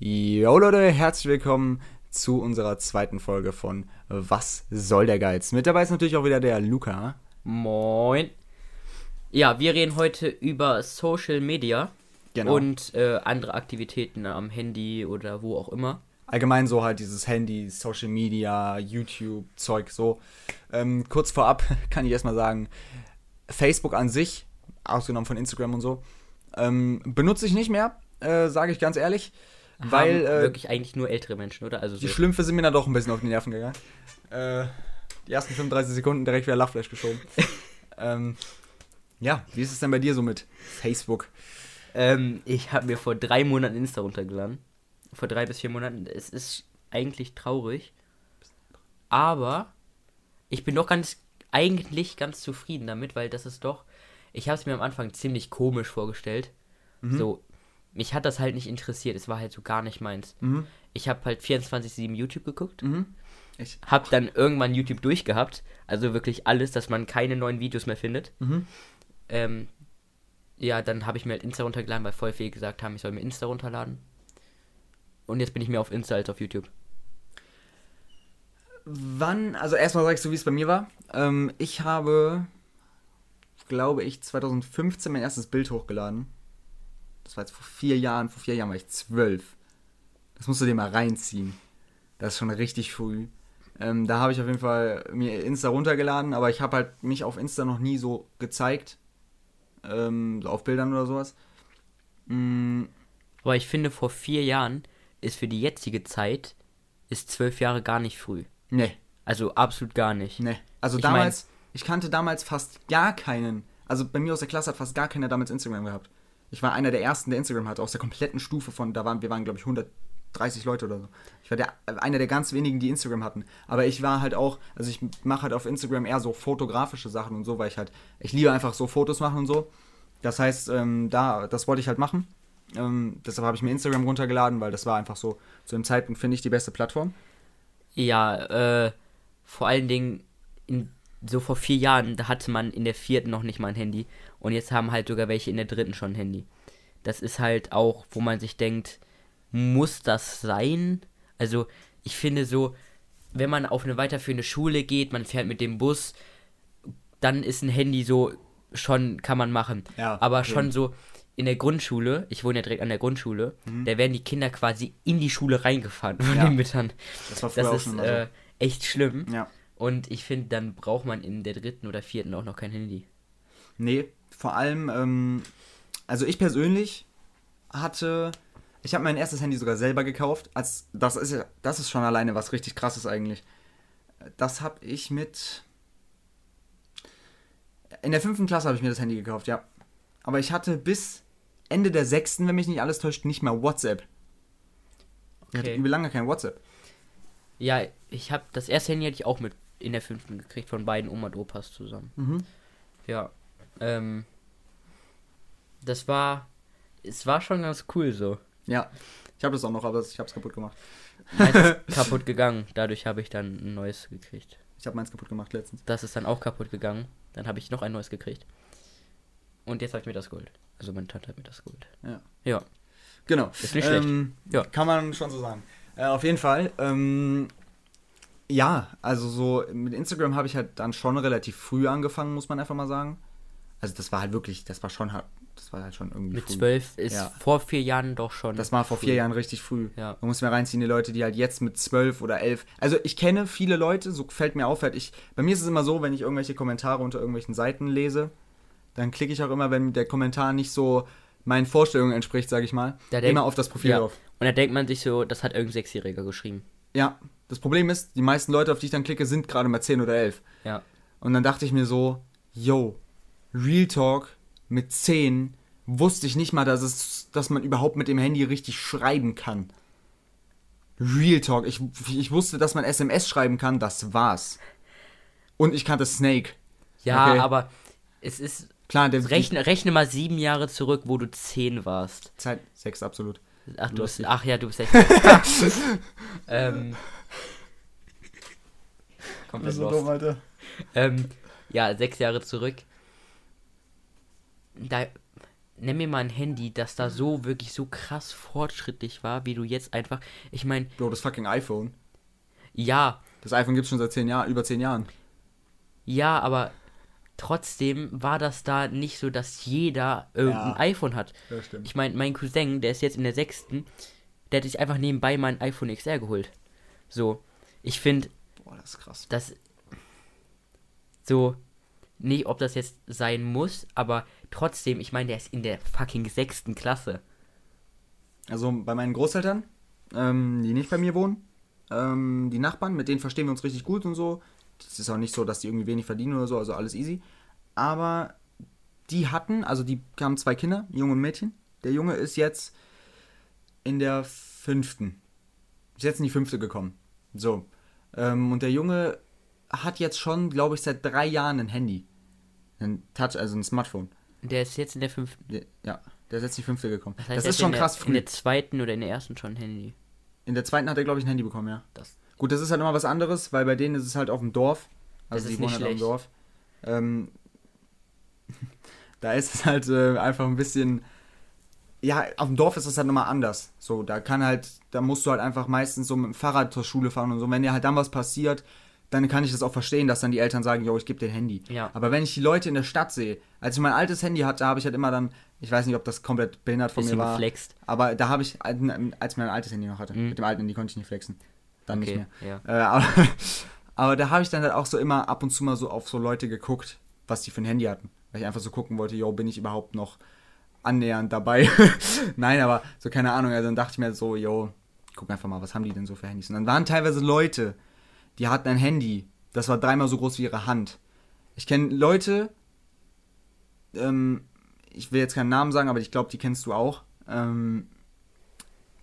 Jo Leute, herzlich willkommen zu unserer zweiten Folge von Was soll der Geiz? Mit dabei ist natürlich auch wieder der Luca. Moin. Ja, wir reden heute über Social Media Genau. und äh, andere Aktivitäten am Handy oder wo auch immer. Allgemein so halt dieses Handy, Social Media, YouTube, Zeug so. Ähm, kurz vorab kann ich erstmal sagen, Facebook an sich, ausgenommen von Instagram und so, ähm, benutze ich nicht mehr, äh, sage ich ganz ehrlich. Weil äh, wirklich eigentlich nur ältere Menschen, oder? Also so. die Schlümpfe sind mir dann doch ein bisschen auf die Nerven gegangen. Äh, die ersten 35 Sekunden direkt wieder Lachflash geschoben. ähm, ja, wie ist es denn bei dir so mit Facebook? ähm, ich habe mir vor drei Monaten Insta runtergeladen. Vor drei bis vier Monaten. Es ist eigentlich traurig. Aber ich bin doch ganz, eigentlich ganz zufrieden damit, weil das ist doch. Ich habe es mir am Anfang ziemlich komisch vorgestellt. So, mich hat das halt nicht interessiert. Es war halt so gar nicht meins. Mhm. Ich habe halt 24-7 YouTube geguckt. Mhm. Ich, Hab dann irgendwann YouTube durchgehabt. Also wirklich alles, dass man keine neuen Videos mehr findet. Mhm. Ähm, ja, dann habe ich mir halt Insta runtergeladen, weil voll viele gesagt haben, ich soll mir Insta runterladen. Und jetzt bin ich mehr auf Insta als auf YouTube. Wann, also erstmal sagst du, wie es bei mir war. Ähm, ich habe, glaube ich, 2015 mein erstes Bild hochgeladen. Das war jetzt vor vier Jahren. Vor vier Jahren war ich zwölf. Das musst du dir mal reinziehen. Das ist schon richtig früh. Ähm, da habe ich auf jeden Fall mir Insta runtergeladen, aber ich habe halt mich auf Insta noch nie so gezeigt. Ähm, so auf Bildern oder sowas. Mm, Aber ich finde, vor vier Jahren ist für die jetzige Zeit, ist zwölf Jahre gar nicht früh. nee, Also absolut gar nicht. Nee. Also Ich damals, ich kannte damals fast gar keinen. Also bei mir aus der Klasse hat fast gar keiner damals Instagram gehabt. Ich war einer der ersten, der Instagram hatte, aus der kompletten Stufe von, da waren, wir waren, glaube ich, 130 Leute oder so. Ich war der, einer der ganz wenigen, die Instagram hatten. Aber ich war halt auch, also ich mache halt auf Instagram eher so fotografische Sachen und so, weil ich halt, ich liebe einfach so Fotos machen und so. Das heißt, ähm, da, das wollte ich halt machen. Ähm, deshalb habe ich mir Instagram runtergeladen, weil das war einfach so, zu dem Zeitpunkt finde ich die beste Plattform. Ja, äh, vor allen Dingen, in, so vor vier Jahren, da hatte man in der vierten noch nicht mal ein Handy. Und jetzt haben halt sogar welche in der dritten schon ein Handy. Das ist halt auch, wo man sich denkt, muss das sein? Also, ich finde so, wenn man auf eine weiterführende Schule geht, man fährt mit dem Bus, dann ist ein Handy so, schon kann man machen. Ja, Aber schon so in der Grundschule, ich wohne ja direkt an der Grundschule, da werden die Kinder quasi in die Schule reingefahren von Mhm. Ja. den Müttern. Das war früher Das auch ist schon äh, echt schlimm. Und ich finde, dann braucht man in der dritten oder vierten auch noch kein Handy. Nee, vor allem, ähm, also ich persönlich hatte, ich habe mein erstes Handy sogar selber gekauft. Als, das, ist, ja- das ist schon alleine was richtig krasses eigentlich. Das habe ich mit. In der fünften Klasse habe ich mir das Handy gekauft, ja. Aber ich hatte bis Ende der sechsten, wenn mich nicht alles täuscht, nicht mal WhatsApp. Ich hatte Okay. übel lange kein WhatsApp. Ja, ich habe das erste Handy hatte ich auch mit in der fünften gekriegt von beiden Oma und Opas zusammen. Mhm. Ja. Ähm, das war, es war schon ganz cool so. Ja. Ich habe das auch noch, aber ich habe es kaputt gemacht. Meins ist kaputt gegangen. Dadurch habe ich dann ein neues gekriegt. Ich habe meins kaputt gemacht letztens. Das ist dann auch kaputt gegangen. Dann habe ich noch ein neues gekriegt. Und jetzt habe ich mir das geholt. Also meine Tante hat mir das geholt. Ja. Ja. Genau. Ist nicht schlecht. Ähm, Ja. Kann man schon so sagen. Äh, auf jeden Fall. Ähm, ja, also so mit Instagram habe ich halt dann schon relativ früh angefangen, muss man einfach mal sagen. Also das war halt wirklich, das war schon, halt- das war halt schon irgendwie Mit früh. zwölf ist Ja. vor vier Jahren doch schon. Das war vor früh. vier Jahren richtig früh. Ja. Man muss mir reinziehen, die Leute, die halt jetzt mit zwölf oder elf. Also ich kenne viele Leute, so fällt mir auf, halt ich. Bei mir ist es immer so, wenn ich irgendwelche Kommentare unter irgendwelchen Seiten lese, dann klicke ich auch immer, wenn der Kommentar nicht so meinen Vorstellungen entspricht, sage ich mal, Da immer auf das Profil Ja. drauf. Und da denkt man sich so, das hat irgendein Sechsjähriger geschrieben. Ja, das Problem ist, die meisten Leute, auf die ich dann klicke, sind gerade mal 10 oder 11. Ja. Und dann dachte ich mir so, yo, Real Talk mit 10 wusste ich nicht mal, dass, es, dass man überhaupt mit dem Handy richtig schreiben kann. Real Talk, ich, ich wusste, dass man SMS schreiben kann, das war's. Und ich kannte Snake. Ja, Okay. aber es ist. Klar, der Rechne, rechne mal sieben Jahre zurück, wo du zehn warst. Zeit 6 absolut. Ach, du bist, ach ja, du bist echt. ähm, komplett lost. Alter. Ähm, ja, sechs Jahre zurück. Da, nenn mir mal ein Handy, das da so wirklich so krass fortschrittlich war, wie du jetzt einfach. Ich meine, Bro, das fucking iPhone. ja, Das iPhone gibt's schon seit zehn Jahren, über zehn Jahren. ja, aber trotzdem war das da nicht so, dass jeder irgendein Ja. iPhone hat. Ja, stimmt. Ich meine, mein Cousin, der ist jetzt in der sechsten, der hat sich einfach nebenbei mal ein iPhone XR geholt. So, ich finde, Boah, das ist krass. dass so nicht, ob das jetzt sein muss, aber trotzdem, ich meine, der ist in der fucking sechsten Klasse. Also bei meinen Großeltern, ähm, die nicht bei mir wohnen, ähm, die Nachbarn, mit denen verstehen wir uns richtig gut und so. Das ist auch nicht so, dass die irgendwie wenig verdienen oder so, also alles easy. Aber die hatten, also die haben zwei Kinder, Junge und Mädchen. Der Junge ist jetzt in der fünften. Ist jetzt in die fünfte gekommen. So. Ähm, und der Junge hat jetzt schon, glaube ich, seit drei Jahren ein Handy. Ein Touch, also ein Smartphone. Der ist jetzt in der fünften. Ja, der ist jetzt in die fünfte gekommen. Das, Das, heißt, er ist schon in der, krass In früh. der zweiten oder in der ersten schon ein Handy. In der zweiten hat er, glaube ich, ein Handy bekommen, ja. Das, Gut, das ist halt immer was anderes, weil bei denen ist es halt auf dem Dorf. Also Das die wohnen halt auf dem. Dorf. Ähm, da ist es halt äh, einfach ein bisschen. Ja, auf dem Dorf ist es halt nochmal anders. So, da kann halt, da musst du halt einfach meistens so mit dem Fahrrad zur Schule fahren und so. Wenn dir halt dann was passiert, dann kann ich das auch verstehen, dass dann die Eltern sagen, yo, ich gebe dir ein Handy. Ja. Aber wenn ich die Leute in der Stadt sehe, als ich mein altes Handy hatte, habe ich halt immer dann, ich weiß nicht, ob das komplett behindert von bisschen mir war. geflext. Aber da habe ich, als ich mein altes Handy noch hatte, Mhm. mit dem alten Handy konnte ich nicht flexen. Dann Okay, nicht mehr. ja. Äh, aber, aber da habe ich dann halt auch so immer ab und zu mal so auf so Leute geguckt, was die für ein Handy hatten. Weil ich einfach so gucken wollte, yo, bin ich überhaupt noch annähernd dabei? Nein, aber so keine Ahnung. Also dann dachte ich mir so, yo, guck einfach mal, was haben die denn so für Handys? Und dann waren teilweise Leute, die hatten ein Handy, das war dreimal so groß wie ihre Hand. Ich kenne Leute, ähm, ich will jetzt keinen Namen sagen, aber ich glaube, die kennst du auch. Ähm,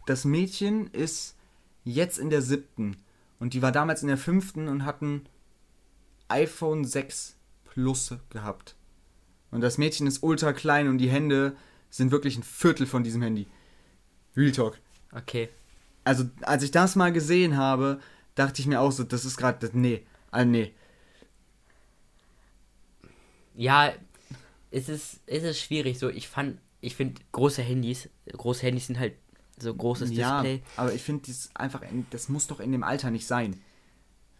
das Mädchen ist jetzt in der siebten und die war damals in der fünften und hatten iPhone 6 Plus gehabt. Und das Mädchen ist ultra klein und die Hände sind wirklich ein Viertel von diesem Handy. Real Talk. Okay. Also, als ich das mal gesehen habe, dachte ich mir auch so, das ist gerade, nee, ah, nee. Ja, es ist, es ist schwierig. So, ich fand, ich finde große Handys, große Handys sind halt so großes Ja, Display. aber ich finde, das einfach, in, das muss doch in dem Alter nicht sein.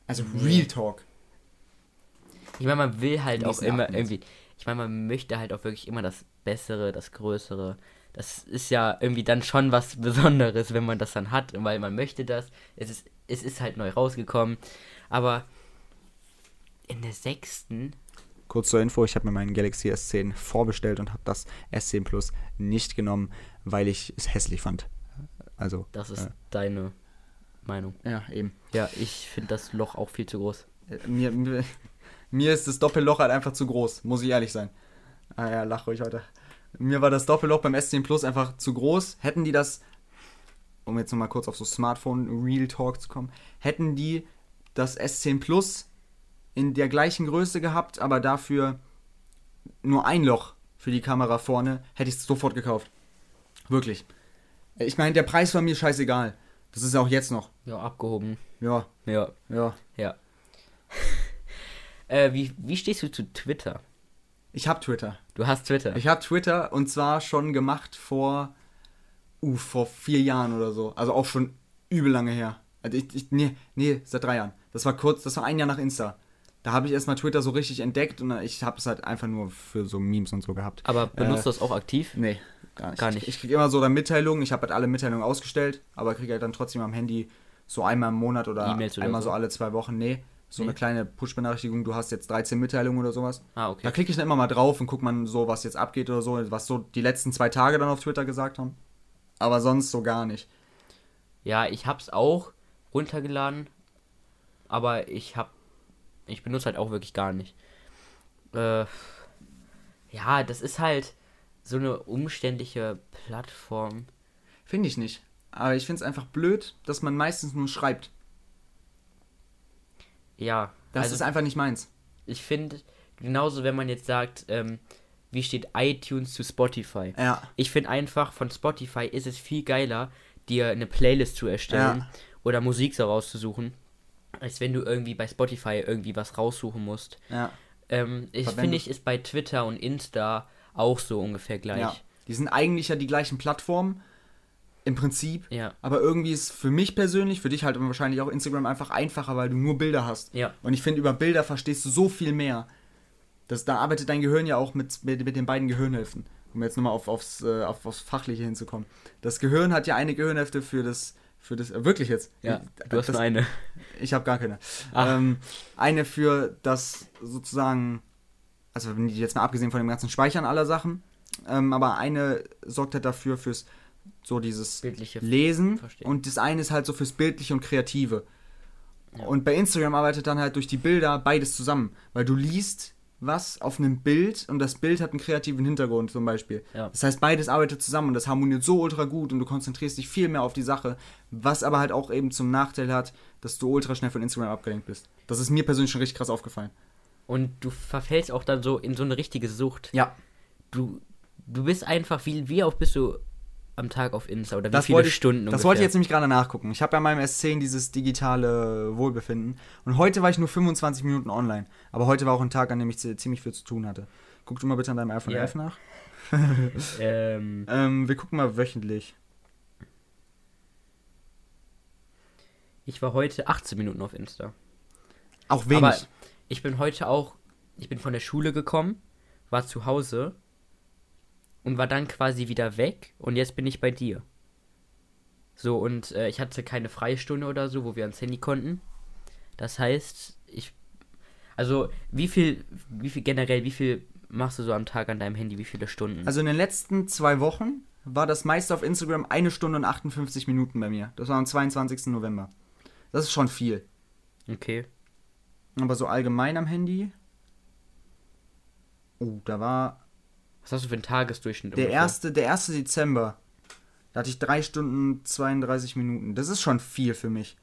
Also. Real Talk. Ich meine, man will halt auch immer achten irgendwie. Ich meine, man möchte halt auch wirklich immer das Bessere, das Größere. Das ist ja irgendwie dann schon was Besonderes, wenn man das dann hat, weil man möchte das. Es ist, es ist halt neu rausgekommen. Aber in der sechsten, Kurz zur Info, ich habe mir meinen Galaxy S10 vorbestellt und habe das S10 Plus nicht genommen, weil ich es hässlich fand. Also, das ist äh, deine Meinung. ja, eben. Ja, ich finde das Loch auch viel zu groß. Äh, Mir, mir, mir ist das Doppelloch halt einfach zu groß, muss ich ehrlich sein. Ah ja, lach ruhig heute. Mir war das Doppelloch beim S10 Plus einfach zu groß. Hätten die das, um jetzt nochmal kurz auf so Smartphone Real Talk zu kommen, hätten die das S10 Plus in der gleichen Größe gehabt, aber dafür nur ein Loch für die Kamera vorne, hätte ich es sofort gekauft. Wirklich. Ich meine, der Preis war mir scheißegal. Das ist auch jetzt noch. Ja, abgehoben. Ja, Ja, ja. ja. äh, wie, wie stehst du zu Twitter? Ich habe Twitter. Du hast Twitter. Ich habe Twitter und zwar schon gemacht vor, uh, vor vier Jahren oder so. Also auch schon übel lange her. Also ich, ich, nee, nee, seit drei Jahren. Das war kurz, das war ein Jahr nach Insta. Da habe ich erstmal Twitter so richtig entdeckt und ich habe es halt einfach nur für so Memes und so gehabt. Aber benutzt Äh, du das auch aktiv? Nee, gar nicht. Gar nicht. Ich, ich kriege immer so dann Mitteilungen. Ich habe halt alle Mitteilungen ausgestellt, aber kriege halt dann trotzdem am Handy so einmal im Monat oder E-Mails oder einmal so? so alle zwei Wochen. Nee, so Nee. eine kleine Push-Benachrichtigung. Du hast jetzt 13 Mitteilungen oder sowas. Ah, okay. Da klicke ich dann immer mal drauf und guck man so, was jetzt abgeht oder so, was so die letzten zwei Tage dann auf Twitter gesagt haben. Aber sonst so gar nicht. Ja, ich hab's auch runtergeladen, aber ich hab, ich benutze halt auch wirklich gar nicht. Äh, ja, das ist halt so eine umständliche Plattform. Finde ich nicht. Aber ich finde es einfach blöd, dass man meistens nur schreibt. Ja, Das also ist einfach nicht meins. ich finde, genauso wenn man jetzt sagt, ähm, wie steht iTunes zu Spotify? Ja. Ich finde einfach, von Spotify ist es viel geiler, dir eine Playlist zu erstellen Ja. oder Musik so rauszusuchen, als wenn du irgendwie bei Spotify irgendwie was raussuchen musst. Ja. Ähm, ich finde, ich ist bei Twitter und Insta auch so ungefähr gleich. Ja. Die sind eigentlich ja die gleichen Plattformen. Im Prinzip. Ja. Aber irgendwie ist für mich persönlich, für dich halt wahrscheinlich auch Instagram einfach einfacher, weil du nur Bilder hast. Ja. Und ich finde, über Bilder verstehst du so viel mehr. Das, da arbeitet dein Gehirn ja auch mit, mit, mit den beiden Gehirnhälften. Um jetzt nochmal auf, aufs, äh, auf, aufs Fachliche hinzukommen. Das Gehirn hat ja eine Gehirnhälfte für das, für das, äh, wirklich jetzt. Ja, du hast das, eine. Ich habe gar keine. Ach. Ähm, eine für das sozusagen, also jetzt mal abgesehen von dem ganzen Speichern aller Sachen, ähm, aber eine sorgt halt dafür fürs so dieses Bildliche Lesen Verstehen. und das eine ist halt so fürs Bildliche und Kreative. Und bei Instagram arbeitet dann halt durch die Bilder beides zusammen, weil du liest was auf einem Bild und das Bild hat einen kreativen Hintergrund zum Beispiel. Ja. Das heißt, beides arbeitet zusammen und das harmoniert so ultra gut und du konzentrierst dich viel mehr auf die Sache, was aber halt auch eben zum Nachteil hat, dass du ultra schnell von Instagram abgelenkt bist. Das ist mir persönlich schon richtig krass aufgefallen. Und du verfällst auch dann so in so eine richtige Sucht. Ja, Du, du bist einfach, wie, wie oft bist du am Tag auf Insta oder wie das viele wollte ich, Stunden Das wollte ich jetzt nämlich gerade nachgucken. Ich habe ja in meinem S10 dieses digitale Wohlbefinden und heute war ich nur 25 Minuten online. Aber heute war auch ein Tag, an dem ich zi- ziemlich viel zu tun hatte. Guck du mal bitte an deinem iPhone Ja. 11 nach. Ähm, Ähm, wir gucken mal wöchentlich. ich war heute 18 Minuten auf Insta. Auch wenig. Aber ich bin heute auch, ich bin von der Schule gekommen, war zu Hause und war dann quasi wieder weg und jetzt bin ich bei dir. So, und äh, ich hatte keine Freistunde oder so, wo wir ans Handy konnten. Das heißt, ich. Also, wie viel, wie viel generell, wie viel machst du so am Tag an deinem Handy? Wie viele Stunden? Also in den letzten zwei Wochen war das meiste auf Instagram eine Stunde und 58 Minuten bei mir. Das war am 22. November. Das ist schon viel. okay. Aber so allgemein am Handy. Oh, da war Was hast du für einen Tagesdurchschnitt? der ungefähr? erste, der 1. Dezember. Da hatte ich 3 Stunden 32 Minuten. Das ist schon viel für mich.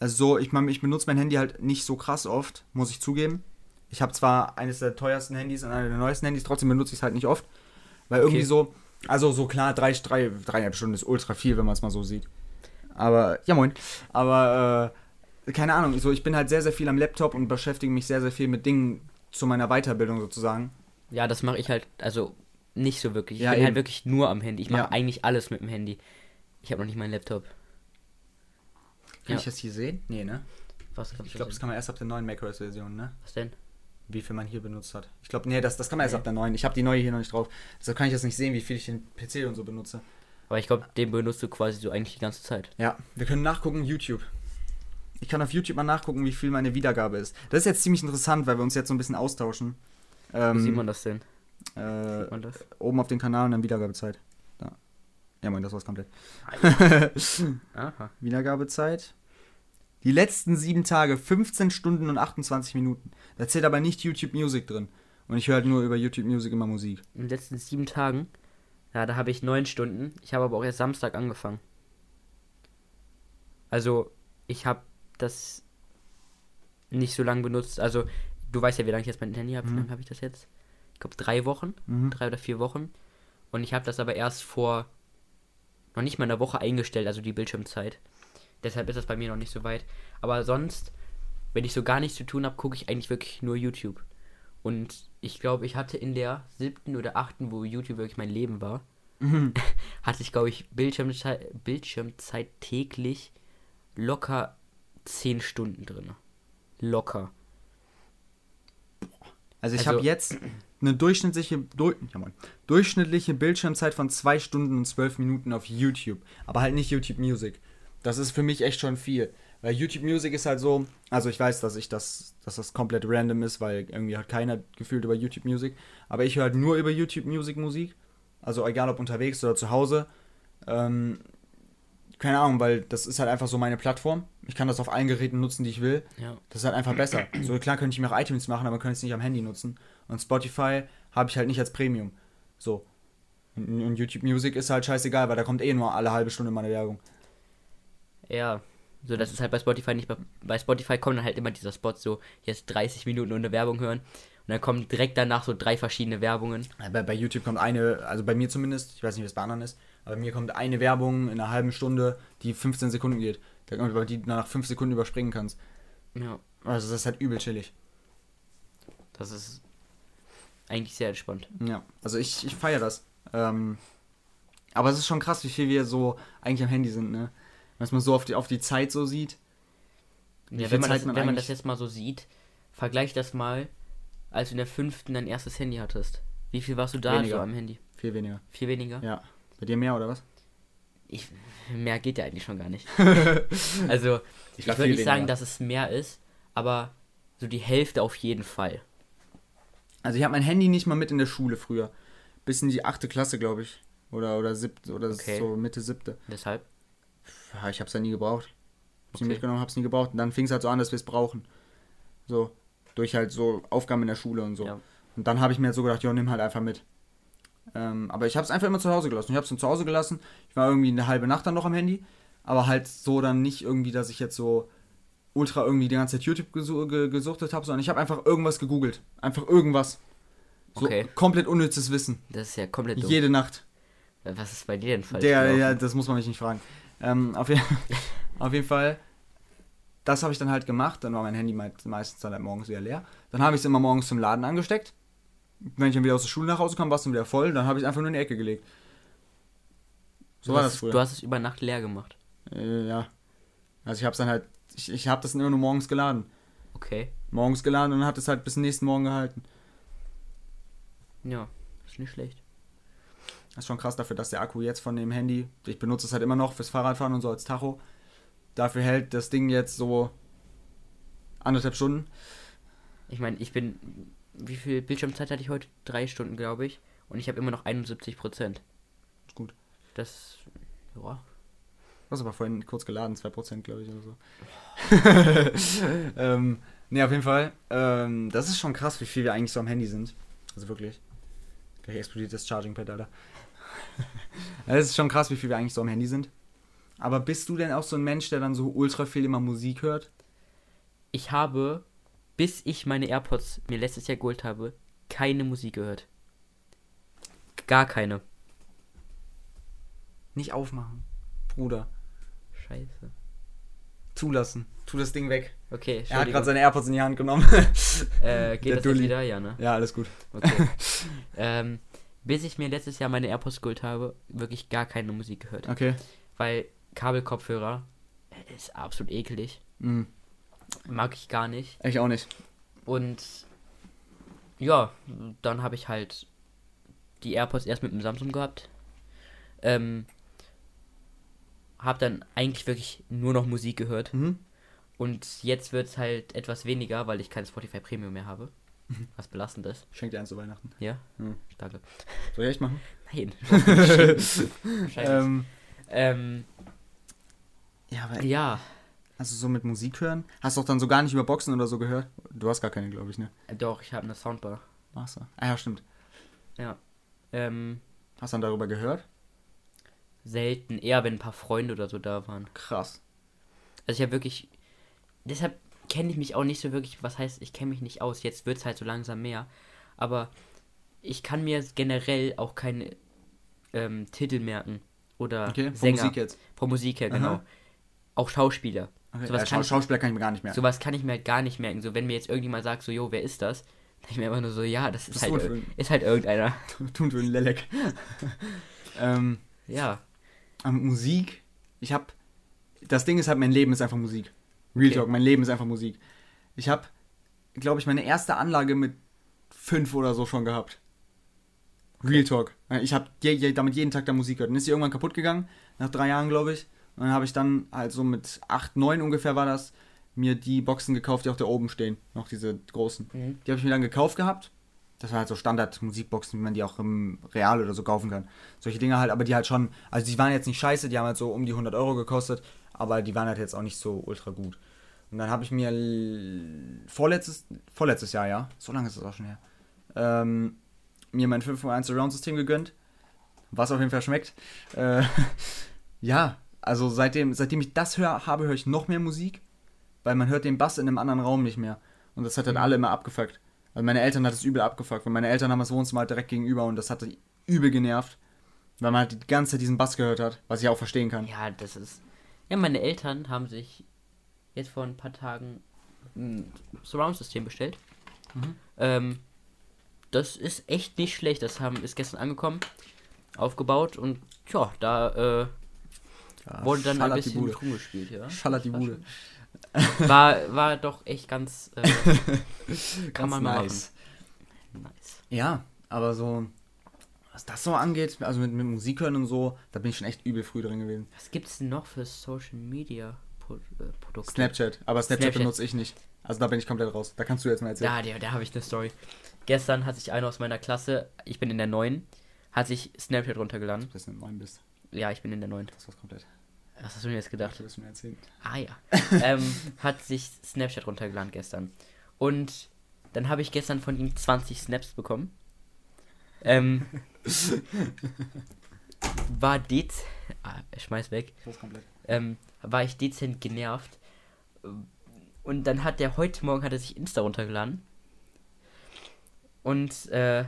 Also so, ich meine, ich benutze mein Handy halt nicht so krass oft, muss ich zugeben. Ich habe zwar eines der teuersten Handys und einer der neuesten Handys, trotzdem benutze ich es halt nicht oft. Weil irgendwie Okay. so, also so klar, drei, drei, dreieinhalb Stunden ist ultra viel, wenn man es mal so sieht. Aber, ja moin. Aber, äh, keine Ahnung, so, ich bin halt sehr, sehr viel am Laptop und beschäftige mich sehr, sehr viel mit Dingen zu meiner Weiterbildung sozusagen. Ja, das mache ich halt, also nicht so wirklich. Ich Ja, bin eben. halt wirklich nur am Handy. Ich mache Ja. eigentlich alles mit dem Handy. Ich habe noch nicht meinen Laptop. Kann Ja. ich das hier sehen? Nee, ne? Was, Ich glaube, das kann man erst ab der neuen macOS-Version, ne? Was denn? Wie viel man hier benutzt hat. Ich glaube, nee, das, das kann man erst Nee. ab der neuen. Ich habe die neue hier noch nicht drauf. Deshalb kann ich jetzt nicht sehen, wie viel ich den PC und so benutze. Aber ich glaube, den benutzt du quasi so eigentlich die ganze Zeit. Ja, wir können nachgucken, YouTube. Ich kann auf YouTube mal nachgucken, wie viel meine Wiedergabe ist. Das ist jetzt ziemlich interessant, weil wir uns jetzt so ein bisschen austauschen. Wo Ähm, sieht man das denn? äh, Sieht man das? oben auf dem Kanal und dann Wiedergabezeit. Da. Ja, moin, das war's komplett. Aha. Wiedergabezeit. Die letzten sieben Tage, 15 Stunden und 28 Minuten. Da zählt aber nicht YouTube Music drin. Und ich höre halt nur über YouTube Music immer Musik. In den letzten sieben Tagen, ja, da habe ich neun Stunden. Ich habe aber auch erst Samstag angefangen. Also, ich habe das nicht so lange benutzt. Also, du weißt ja, wie lange ich jetzt mein Handy habe. Wie Mhm. lange habe ich das jetzt? Ich glaube, drei Wochen. Mhm. Drei oder vier Wochen. Und ich habe das aber erst vor noch nicht mal einer Woche eingestellt, also die Bildschirmzeit. Deshalb ist das bei mir noch nicht so weit. Aber sonst, wenn ich so gar nichts zu tun habe, gucke ich eigentlich wirklich nur YouTube. Und ich glaube, ich hatte in der siebten oder achten, wo YouTube wirklich mein Leben war, Mhm. hatte ich, glaube ich, Bildschirmzeit, Bildschirmzeit täglich locker 10 Stunden drin. Locker. Also ich Also- habe jetzt eine durchschnittliche, du, ja, moin, durchschnittliche Bildschirmzeit von 2 Stunden und 12 Minuten auf YouTube. Aber halt nicht YouTube Music. Das ist für mich echt schon viel. Weil YouTube Music ist halt so, also ich weiß, dass ich das, dass das komplett random ist, weil irgendwie hat keiner gefühlt über YouTube Music. Aber ich höre halt nur über YouTube Music Musik. Also egal ob unterwegs oder zu Hause. Ähm, keine Ahnung, weil das ist halt einfach so meine Plattform. Ich kann das auf allen Geräten nutzen, die ich will. Ja. Das ist halt einfach besser. So klar könnte ich mir auch iTunes machen, aber könnte es nicht am Handy nutzen. Und Spotify habe ich halt nicht als Premium. So. Und, und YouTube Music ist halt scheißegal, weil da kommt eh nur alle halbe Stunde mal eine Werbung. Ja, so das ist halt bei Spotify nicht. Bei, bei Spotify kommt dann halt immer dieser Spot so, jetzt 30 Minuten ohne Werbung hören. Und dann kommen direkt danach so drei verschiedene Werbungen. Bei, bei YouTube kommt eine, also bei mir zumindest, ich weiß nicht, wie es bei anderen ist, aber bei mir kommt eine Werbung in einer halben Stunde, die 15 Sekunden geht. Die du nach 5 Sekunden überspringen kannst. Ja, Also das ist halt übel chillig. das ist eigentlich sehr entspannt. Ja, also ich, ich feiere das. Ähm, aber es ist schon krass, wie viel wir so eigentlich am Handy sind, ne? Wenn man so auf die, auf die Zeit so sieht. Ja, wenn man, das, man wenn man das jetzt mal so sieht, vergleich das mal, als du in der fünften dein erstes Handy hattest. Wie viel warst du da Weniger. so am Handy? Viel weniger. Viel weniger? Ja. Bei dir mehr oder was? Ich, mehr geht ja eigentlich schon gar nicht. also, Ich ich, würde nicht sagen, dass es mehr ist, aber so die Hälfte auf jeden Fall. Also ich habe mein Handy nicht mal mit in der Schule früher. Bis in die achte Klasse, glaube ich. Oder, oder siebte, oder Okay. so Mitte siebte. Deshalb. Ja, ich habe es ja nie gebraucht. Sie Okay. mitgenommen, habe es nie gebraucht. Und dann fing es halt so an, dass wir es brauchen. So. Durch halt so Aufgaben in der Schule und so. Ja. Und dann habe ich mir halt so gedacht, ja, nimm halt einfach mit. Ähm, aber ich habe es einfach immer zu Hause gelassen. Ich habe es dann zu Hause gelassen. Ich war irgendwie eine halbe Nacht dann noch am Handy. Aber halt so dann nicht irgendwie, dass ich jetzt so ultra irgendwie die ganze Zeit YouTube gesu ge gesuchtet habe, sondern ich habe einfach irgendwas gegoogelt. Einfach irgendwas. So Okay. komplett unnützes Wissen. Das ist ja komplett dumm. Jede Nacht. Was ist bei dir denn falsch? Der, ja, das muss man mich nicht fragen. Ähm, auf, je auf jeden Fall, das habe ich dann halt gemacht. Dann war mein Handy mei- meistens dann halt morgens wieder leer. Dann habe ich es immer morgens zum Laden angesteckt. Wenn ich dann wieder aus der Schule nach Hause kam, war es dann wieder voll. Dann habe ich es einfach nur in die Ecke gelegt. So du war hast, das früher. Du hast es über Nacht leer gemacht. Äh, ja. Also ich habe es dann halt, ich, ich habe das dann immer nur morgens geladen. Okay. Morgens geladen und dann hat es halt bis zum nächsten Morgen gehalten. Ja, ist nicht schlecht. Das ist schon krass dafür, dass der Akku jetzt von dem Handy, ich benutze es halt immer noch fürs Fahrradfahren und so als Tacho. Dafür hält das Ding jetzt so anderthalb Stunden. Ich meine, ich bin. Wie viel Bildschirmzeit hatte ich heute? Drei Stunden, glaube ich. Und ich habe immer noch 71 Prozent. Ist gut. Das. Ja. Du hast aber vorhin kurz geladen, 2% glaube ich oder so. ähm, ne, auf jeden Fall. Ähm, das ist schon krass, wie viel wir eigentlich so am Handy sind. Also wirklich. Gleich explodiert das Charging Pad, Alter. Es ist schon krass, wie viel wir eigentlich so am Handy sind. Aber bist du denn auch so ein Mensch, der dann so ultra viel immer Musik hört? Ich habe, bis ich meine AirPods mir letztes Jahr geholt habe, keine Musik gehört. Gar keine. Nicht aufmachen. Bruder. Scheiße. Zulassen. Tu das Ding weg. Okay, Er hat gerade seine AirPods in die Hand genommen. äh, geht der das jetzt Dulli. wieder? Ja, ne? ja, alles gut. Okay. ähm, bis ich mir letztes Jahr meine AirPods geholt habe, wirklich gar keine Musik gehört. Okay. Weil Kabelkopfhörer äh, ist absolut eklig. Mhm. Mag ich gar nicht. Ich auch nicht. Und ja, dann habe ich halt die AirPods erst mit dem Samsung gehabt. Ähm, habe dann eigentlich wirklich nur noch Musik gehört. Mhm. Und jetzt wird es halt etwas weniger, weil ich kein Spotify Premium mehr habe. Was belastend ist. Schenk dir eins zu Weihnachten. Ja? Mhm. Danke. Soll ich echt machen? Nein. Wahrscheinlich. Ähm, ähm, ja, aber ja, Also so mit Musik hören? Hast du auch dann so gar nicht über Boxen oder so gehört? Du hast gar keine, glaube ich, ne? doch, ich habe eine Soundbar. Ach so. Ah ja, stimmt. Ja. Ähm, Hast du dann darüber gehört? selten, eher wenn ein paar Freunde oder so da waren. Krass. Also ich habe wirklich. Deshalb kenne ich mich auch nicht so wirklich. Was heißt, ich kenne mich nicht aus. Jetzt wird es halt so langsam mehr. Aber ich kann mir generell auch keine ähm, Titel merken. Oder Okay, von Sänger. Musik jetzt. Von Musik her, genau. Aha. Auch Schauspieler. Okay. Sowas Schau ich- Schauspieler kann ich mir gar nicht mehr. Sowas kann ich mir halt gar nicht merken. So, wenn mir jetzt irgendjemand sagt, so, jo, wer ist das? Dann ich mir einfach nur so, ja, das ist Bist halt, ir- ist halt irgendeiner. Tun für einen Lelek. ähm, Ja. mit Musik, ich hab. Das Ding ist halt, mein Leben ist einfach Musik. Real Okay. Talk, mein Leben ist einfach Musik. Ich hab, glaube ich, meine erste Anlage mit fünf oder so schon gehabt. Real Talk. Ich habe je, je, damit jeden Tag da Musik gehört. Dann ist sie irgendwann kaputt gegangen, nach drei Jahren, glaube ich. Und dann habe ich dann halt so mit acht, neun ungefähr war das, mir die Boxen gekauft, die auch da oben stehen. Noch diese großen. Mhm. Die habe ich mir dann gekauft gehabt. Das waren halt so Standard-Musikboxen, wie man die auch im Real oder so kaufen kann. Solche Dinge halt, aber die halt schon, also die waren jetzt nicht scheiße, die haben halt so um die 100 Euro gekostet, aber die waren halt jetzt auch nicht so ultra gut. Und dann habe ich mir vorletztes, vorletztes Jahr, ja, so lange ist das auch schon her, ähm, mir mein 5.1 Surround-System gegönnt, was auf jeden Fall schmeckt. Äh, ja, also seitdem, seitdem ich das hör, habe, höre ich noch mehr Musik, weil man hört den Bass in einem anderen Raum nicht mehr. Und das hat halt Mhm. alle immer abgefuckt. Also meine Eltern hat es übel abgefuckt, weil meine Eltern haben das Wohnzimmer halt direkt gegenüber und das hat übel genervt, weil man halt die ganze Zeit diesen Bass gehört hat, was ich auch verstehen kann. Ja, das ist. Ja, meine Eltern haben sich jetzt vor ein paar Tagen ein Surround-System bestellt. Mhm. Ähm, das ist echt nicht schlecht. Das haben, ist gestern angekommen. aufgebaut und ja, da äh, Ja, wurde dann ein bisschen mit rumgespielt, ja. Schallert die War Bude. War, war doch echt ganz, äh, kann Ganz man mal nice. machen. Nice. Ja, aber so, was das so angeht, also mit, mit Musik hören und so, da bin ich schon echt übel früh drin gewesen. Was gibt's denn noch für Social Media Pro äh, Produkte? Snapchat, aber Snapchat, Snapchat. benutze ich nicht. Also da bin ich komplett raus. Da kannst du jetzt mal erzählen. Da, da, da habe ich eine Story. Gestern hat sich einer aus meiner Klasse, ich bin in der 9, hat sich Snapchat runtergeladen. Dass du nicht neun bist. Ja, ich bin in der 9. Das war's komplett. Was hast du mir jetzt gedacht? Du mir erzählen. Ah ja. ähm, hat sich Snapchat runtergeladen gestern. Und dann habe ich gestern von ihm 20 Snaps bekommen. Ähm, war dez... Ah, schmeiß weg. Das war's komplett. Ähm, war ich dezent genervt. Und dann hat der heute Morgen hat er sich Insta runtergeladen. Und äh,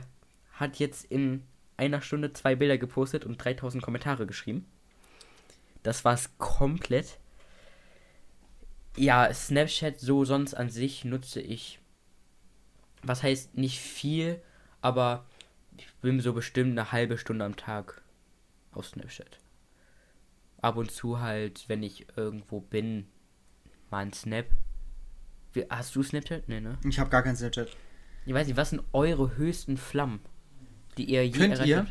hat jetzt in einer Stunde zwei Bilder gepostet und 3000 Kommentare geschrieben. Das war's komplett. Ja, Snapchat so sonst an sich nutze ich. Was heißt nicht viel, aber ich bin so bestimmt eine halbe Stunde am Tag auf Snapchat. Ab und zu halt, wenn ich irgendwo bin, mal ein Snap. Wie, hast du Snapchat? Nee, ne? Ich habe gar kein Snapchat. Ich weiß nicht, was sind eure höchsten Flammen, die ihr je Könnt ihr?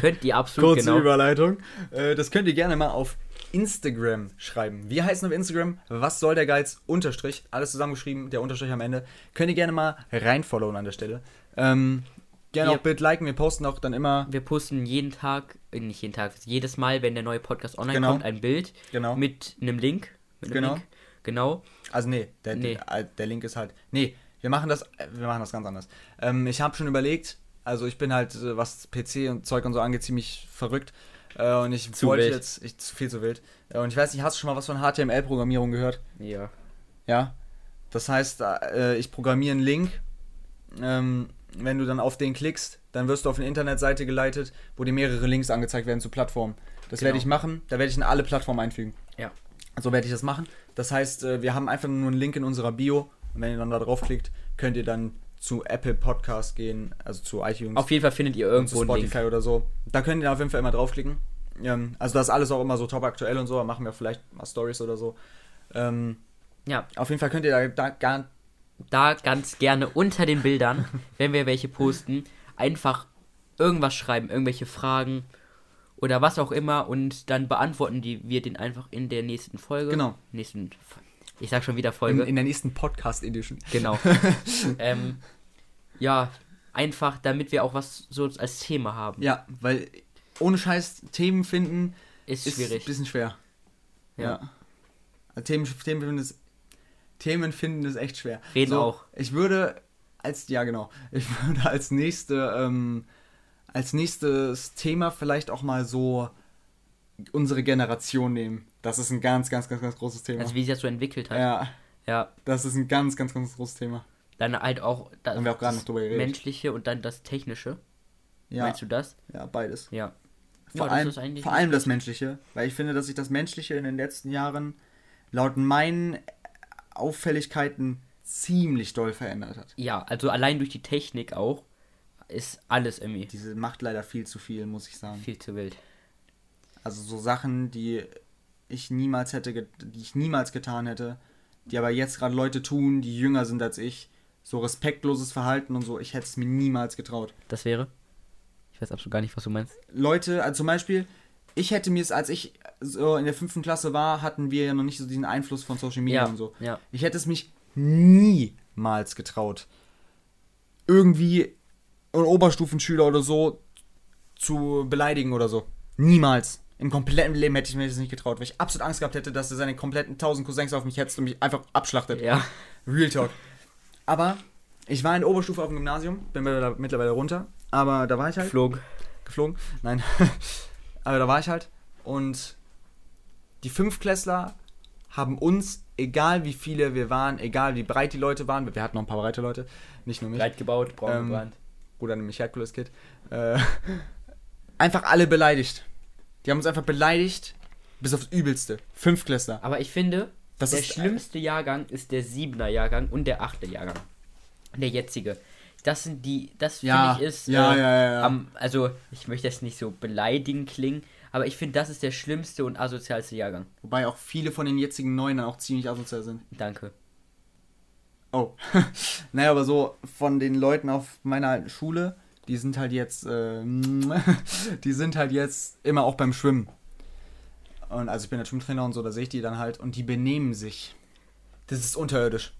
Könnt ihr absolut Kurze genau. Überleitung. Äh, das könnt ihr gerne mal auf Instagram schreiben. Wir heißen auf Instagram, was soll der Geiz, Unterstrich, alles zusammengeschrieben, der Unterstrich am Ende. Könnt ihr gerne mal reinfollowen an der Stelle. Ähm, gerne Wir- auch Bild liken, wir posten auch dann immer, Wir posten jeden Tag, äh, nicht jeden Tag, jedes Mal, wenn der neue Podcast online Genau. kommt, ein Bild genau. mit einem Link. Mit einem Genau. Link. Genau. Also nee, der, Nee. Der, der Link ist halt. Nee, wir machen das, äh, wir machen das ganz anders. Ähm, ich habe schon überlegt, also ich bin halt, äh, was PC und Zeug und so angeht, ziemlich verrückt. Äh, und ich Zu wollte wild. jetzt, ich, viel zu wild. Äh, und ich weiß nicht, hast du schon mal was von HTML-Programmierung gehört? Ja. Ja. Das heißt, äh, ich programmiere einen Link. Ähm, wenn du dann auf den klickst, dann wirst du auf eine Internetseite geleitet, wo dir mehrere Links angezeigt werden zu Plattformen. Das Genau. werde ich machen. Da werde ich in alle Plattformen einfügen. Ja. So werde ich das machen. Das heißt, äh, wir haben einfach nur einen Link in unserer Bio. Und wenn ihr dann da draufklickt, könnt ihr dann zu Apple Podcast gehen, also zu iTunes Auf jeden Fall findet ihr irgendwo. Spotify oder so. Da könnt ihr auf jeden Fall immer draufklicken. Ähm, also das ist alles auch immer so top aktuell und so. Da machen wir vielleicht mal Stories oder so. Ähm, Ja, auf jeden Fall könnt ihr da, da gar, da ganz gerne unter den Bildern, wenn wir welche posten, einfach irgendwas schreiben, irgendwelche Fragen oder was auch immer und dann beantworten die wir den einfach in der nächsten Folge. Genau. Nächsten, ich sag schon wieder in, Folge. in der nächsten Podcast Edition. genau. ähm, ja, einfach, damit wir auch was so als Thema haben. Ja, weil ohne Scheiß Themen finden Ist, ist schwierig. ein bisschen schwer. Ja. Ja. Also Themen, Themen, finden ist, Themen finden ist echt schwer. Reden auch. Ich würde als, ja genau, ich würde als nächste, ähm, als nächstes Thema vielleicht auch mal so unsere Generation nehmen. Das ist ein ganz, ganz, ganz, ganz großes Thema. Also wie sich das so entwickelt hat. ja, Ja. das ist ein ganz, ganz, ganz großes Thema. Dann halt auch das Haben wir auch gerade noch drüber geredet. Menschliche und dann das Technische. Ja, Meinst du das? ja beides. Ja. Vor, Ja, allem, vor nicht allem das Menschliche, weil ich finde, dass sich das Menschliche in den letzten Jahren laut meinen Auffälligkeiten ziemlich doll verändert hat. Ja, also allein durch die Technik auch ist alles irgendwie Diese macht leider viel zu viel, muss ich sagen. viel zu wild. Also so Sachen, die ich niemals hätte, die ich niemals getan hätte, die aber jetzt gerade Leute tun, die jünger sind als ich. So respektloses Verhalten und so, ich hätte es mir niemals getraut. Das wäre? Ich weiß absolut gar nicht, was du meinst. Leute, also zum Beispiel, ich hätte mir es, als ich so in der fünften Klasse war, hatten wir ja noch nicht so diesen Einfluss von Social Media Ja, und so. ja. Ich hätte es mich niemals getraut, irgendwie einen Oberstufenschüler oder so zu beleidigen oder so. Niemals. Im kompletten Leben hätte ich mir das nicht getraut, weil ich absolut Angst gehabt hätte, dass er seine kompletten tausend Cousins auf mich hetzt und mich einfach abschlachtet. Ja. Real Talk. Aber ich war in der Oberstufe auf dem Gymnasium, bin mittlerweile mittlerweile runter, aber da war ich halt Flog. geflogen. Nein. Aber da war ich halt. Und die Fünfklässler haben uns, egal wie viele wir waren, egal wie breit die Leute waren, wir hatten noch ein paar breite Leute, nicht nur mich, Breit gebaut, braun Ähm, gebrannt. Bruder nämlich Herkules Kid, äh, einfach alle beleidigt. Die haben uns einfach beleidigt, bis aufs Übelste. Fünfklässler. Aber ich finde, Das der schlimmste Jahrgang ist der siebener Jahrgang und der achte Jahrgang. Der jetzige. das sind die, das Ja, finde ich ist, ja, äh, ja, ja, ja. Am, also ich möchte jetzt nicht so beleidigend klingen, aber ich finde, das ist der schlimmste und asozialste Jahrgang. Wobei auch viele von den jetzigen Neuen dann auch ziemlich asozial sind. Danke. Oh. naja, aber so von den Leuten auf meiner alten Schule, die sind halt jetzt, äh, die sind halt jetzt immer auch beim Schwimmen. Und also ich bin der Schwimmtrainer und so, da sehe ich die dann halt und die benehmen sich. Das ist unterirdisch.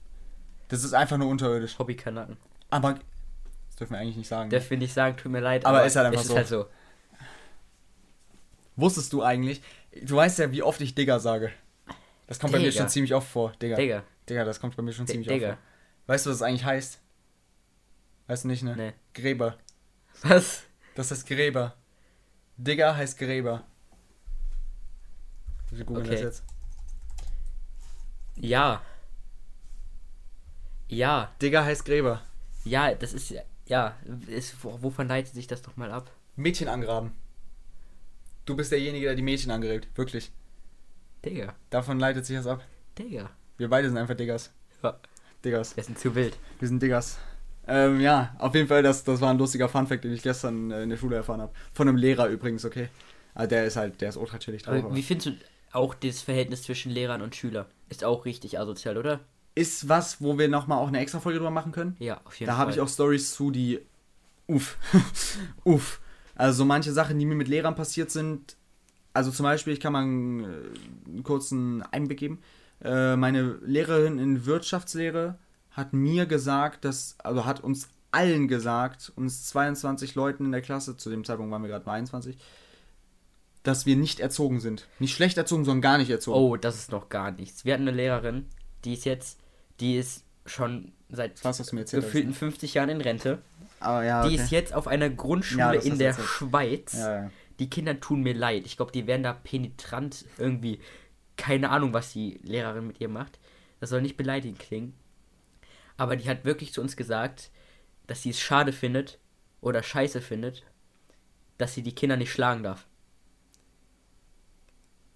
Das ist einfach nur unterirdisch. Hobbykanacken. Aber das dürfen wir eigentlich nicht sagen. Darf ich nicht sagen, tut mir leid. Aber ist halt einfach es so. Ist halt so. Wusstest du eigentlich? Du weißt ja, wie oft ich Digger sage. Das kommt bei mir Digger. schon ziemlich oft vor. Digga. Digga. Digga, das kommt bei mir schon D- ziemlich Digga. oft vor. Weißt du, was es eigentlich heißt? Weißt du nicht, ne? Nee. Gräber. Was? Das heißt Gräber. Digger heißt Gräber. Wir googeln Okay. das jetzt. Ja. Ja. Digger heißt Gräber. Ja, das ist ja. Ja, ist, wo- wovon leitet sich das doch mal ab? Mädchen angraben. Du bist derjenige, der die Mädchen angräbt. Wirklich. Digga. Davon leitet sich das ab. Digga. Wir beide sind einfach Diggers. Ja, Diggers. wir sind zu wild. Wir sind Diggers. Ähm, ja, auf jeden Fall, das, das war ein lustiger Funfact, den ich gestern äh, in der Schule erfahren habe. Von einem Lehrer übrigens, okay. Also der ist halt, der ist ultra chillig drauf. Aber wie findest du auch das Verhältnis zwischen Lehrern und Schülern? Ist auch richtig asozial, oder? Ist was, wo wir nochmal auch eine extra Folge drüber machen können? Ja, auf jeden Da Fall. habe ich auch Stories zu, die. Uff. Uff. Also so manche Sachen, die mir mit Lehrern passiert sind. Also zum Beispiel, ich kann mal einen, äh, einen kurzen Einblick geben. Äh, meine Lehrerin in Wirtschaftslehre hat mir gesagt, dass, also hat uns allen gesagt, uns 22 Leuten in der Klasse, zu dem Zeitpunkt waren wir gerade 21, dass wir nicht erzogen sind. Nicht schlecht erzogen, sondern gar nicht erzogen. Oh, das ist noch gar nichts. Wir hatten eine Lehrerin, die ist jetzt, die ist schon seit Was gefühlten 50 Jahren in Rente. Aber ja, Die okay. ist jetzt auf einer Grundschule Ja, in der. Schweiz. ja. Die Kinder tun mir leid. Ich glaube, die werden da penetrant irgendwie. Keine Ahnung, was die Lehrerin mit ihr macht. Das soll nicht beleidigend klingen. Aber die hat wirklich zu uns gesagt, dass sie es schade findet oder scheiße findet, dass sie die Kinder nicht schlagen darf.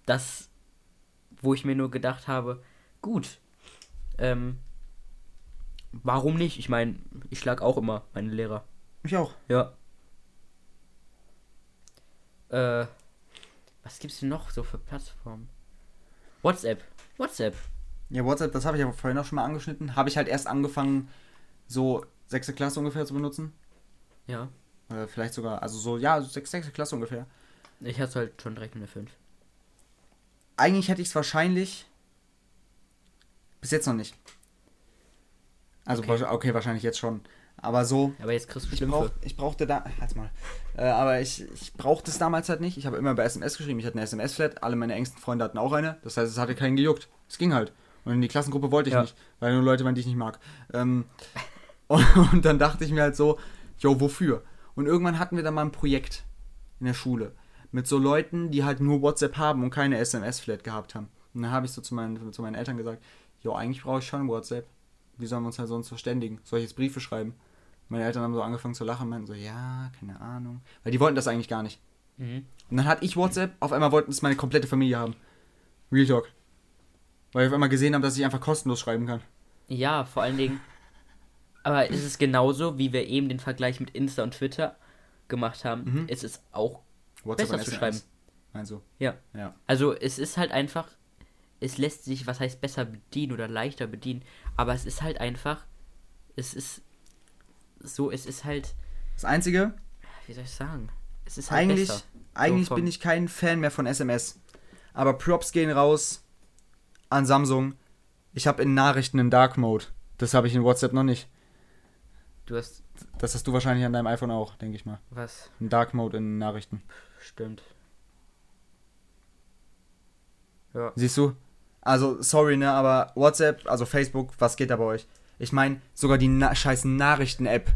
Das, wo ich mir nur gedacht habe, gut, ähm, warum nicht? Ich meine, ich schlag auch immer meine Lehrer. Ich auch. Ja. Äh, was gibt's denn noch so für Plattformen? WhatsApp. WhatsApp. Ja, WhatsApp, das habe ich aber vorhin auch schon mal angeschnitten. Habe ich halt erst angefangen, so sechste Klasse ungefähr zu benutzen. Ja. Oder vielleicht sogar, also so, ja, sechste Klasse ungefähr. Ich hatte halt schon direkt in der 5. Eigentlich hätte ich es wahrscheinlich. Bis jetzt noch nicht. Also, Okay. okay. wahrscheinlich jetzt schon. Aber so, Aber jetzt kriegst du ich, brauch, ich brauchte da. Halt's mal. Äh, aber ich, ich brauchte es damals halt nicht. Ich habe immer bei SMS geschrieben. Ich hatte eine SMS-Flat. Alle meine engsten Freunde hatten auch eine. Das heißt, es hatte keinen gejuckt. Es ging halt. Und in die Klassengruppe wollte ich Ja. nicht. Weil nur Leute waren, die ich nicht mag. Ähm, und, und dann dachte ich mir halt so, jo, wofür? Und irgendwann hatten wir dann mal ein Projekt in der Schule. Mit so Leuten, die halt nur WhatsApp haben und keine SMS-Flat gehabt haben. Und dann habe ich so zu meinen, zu meinen Eltern gesagt, jo, eigentlich brauche ich schon WhatsApp. Wie sollen wir uns halt sonst verständigen? Soll ich jetzt Briefe schreiben? Meine Eltern haben so angefangen zu lachen und meinten so, ja, keine Ahnung. Weil die wollten das eigentlich gar nicht. Mhm. Und dann hatte ich WhatsApp, auf einmal wollten es meine komplette Familie haben. Real Talk. Weil ich auf einmal gesehen habe, dass ich einfach kostenlos schreiben kann. Ja, vor allen Dingen. Aber ist es genauso, wie wir eben den Vergleich mit Insta und Twitter gemacht haben? Mhm. Ist es auch. WhatsApp Besser zu schreiben. Du? Ja. Ja. Also, es ist halt einfach. Es lässt sich, was heißt besser bedienen oder leichter bedienen. Aber es ist halt einfach. Es ist. So, es ist halt. Das Einzige, Wie soll ich sagen? Es ist halt eigentlich, besser. eigentlich vom- bin ich kein Fan mehr von SMS. Aber Props gehen raus an Samsung. Ich habe in Nachrichten einen Dark Mode. Das habe ich in WhatsApp noch nicht. Du hast. Das hast du wahrscheinlich an deinem iPhone auch, denke ich mal. Was? Ein Dark Mode in Nachrichten. Stimmt. Ja. Siehst du? Also, sorry, ne, aber WhatsApp, also Facebook, was geht da bei euch? Ich meine, sogar die na scheiß Nachrichten-App,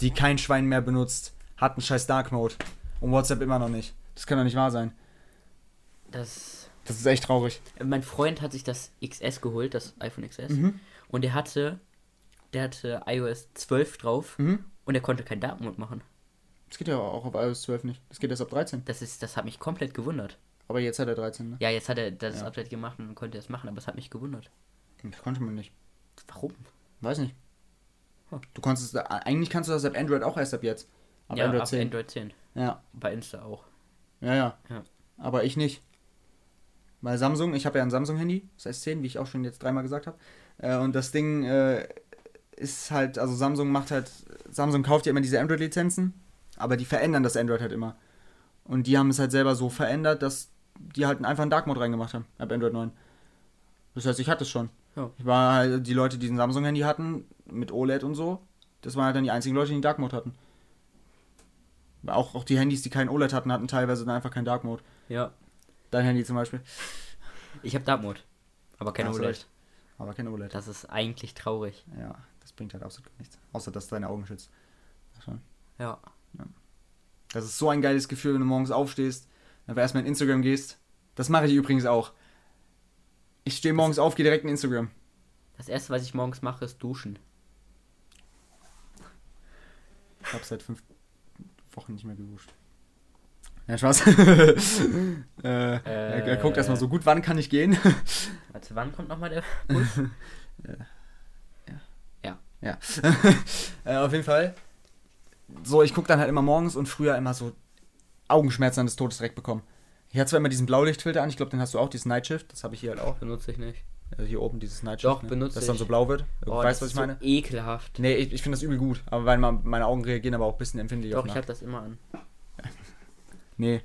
die kein Schwein mehr benutzt, hat einen scheiß Dark Mode. Und WhatsApp immer noch nicht. Das kann doch nicht wahr sein. Das. Das ist echt traurig. Mein Freund hat sich das XS geholt, das iPhone XS. Mhm. Und der hatte. Der hatte iOS 12 drauf. Mhm. Und er konnte keinen Dark Mode machen. Das geht ja auch auf iOS 12 nicht. Das geht erst ab 13. Das ist, das hat mich komplett gewundert. Aber jetzt hat er 13, ne? Ja, jetzt hat er das Ja. Update gemacht und konnte es machen, aber es hat mich gewundert. Das konnte man nicht. Warum? Weiß nicht. Du konntest, es- eigentlich kannst du das ab Android auch erst ab jetzt. Ab ja, Android ab 10. Android 10. Ja, Bei Insta auch. ja, ja, Ja. Aber ich nicht. Weil Samsung, ich habe ja ein Samsung-Handy, das S10, wie ich auch schon jetzt dreimal gesagt habe. Äh, und das Ding äh, ist halt, also Samsung macht halt, Samsung kauft ja immer diese Android-Lizenzen, aber die verändern das Android halt immer. Und die haben es halt selber so verändert, dass die halt einfach einen Dark Mode reingemacht haben, ab Android 9. Das heißt, ich hatte es schon. Ja. Ich war halt, die Leute, die ein Samsung-Handy hatten, mit OLED und so, das waren halt dann die einzigen Leute, die einen Dark Mode hatten. Auch, auch die Handys, die keinen OLED hatten, hatten teilweise dann einfach keinen Dark Mode. Ja. Dein Handy zum Beispiel. Ich habe Dark Mode. Aber kein OLED. recht. Aber kein OLED. Das ist eigentlich traurig. Ja, das bringt halt absolut nichts. Außer, dass deine Augen schützt. Schon. Ja. Das ist so ein geiles Gefühl, wenn du morgens aufstehst, einfach erstmal in Instagram gehst. Das mache ich übrigens auch. Ich stehe morgens auf, gehe direkt in Instagram. Das erste, was ich morgens mache, ist duschen. Ich habe seit fünf Wochen nicht mehr geduscht. Ja, Spaß. äh, er, er guckt erstmal so gut, wann kann ich gehen? Warte, wann kommt nochmal der Bus? Ja. äh, auf jeden Fall. So, ich gucke dann halt immer morgens und früher immer so Augenschmerzen des Todes direkt bekommen. Ich hatte zwar immer diesen Blaulichtfilter an, ich glaube, den hast du auch, dieses Nightshift, das habe ich hier halt auch. Benutze ich nicht. Also hier oben dieses Nightshift. Doch, ne? benutze Das dann ich. so blau wird. Du Oh, weißt, das was ich meine? So ekelhaft. Nee, ich, ich finde das übel gut, aber weil meine Augen reagieren aber auch ein bisschen empfindlich Doch, ich habe das immer an. Nee,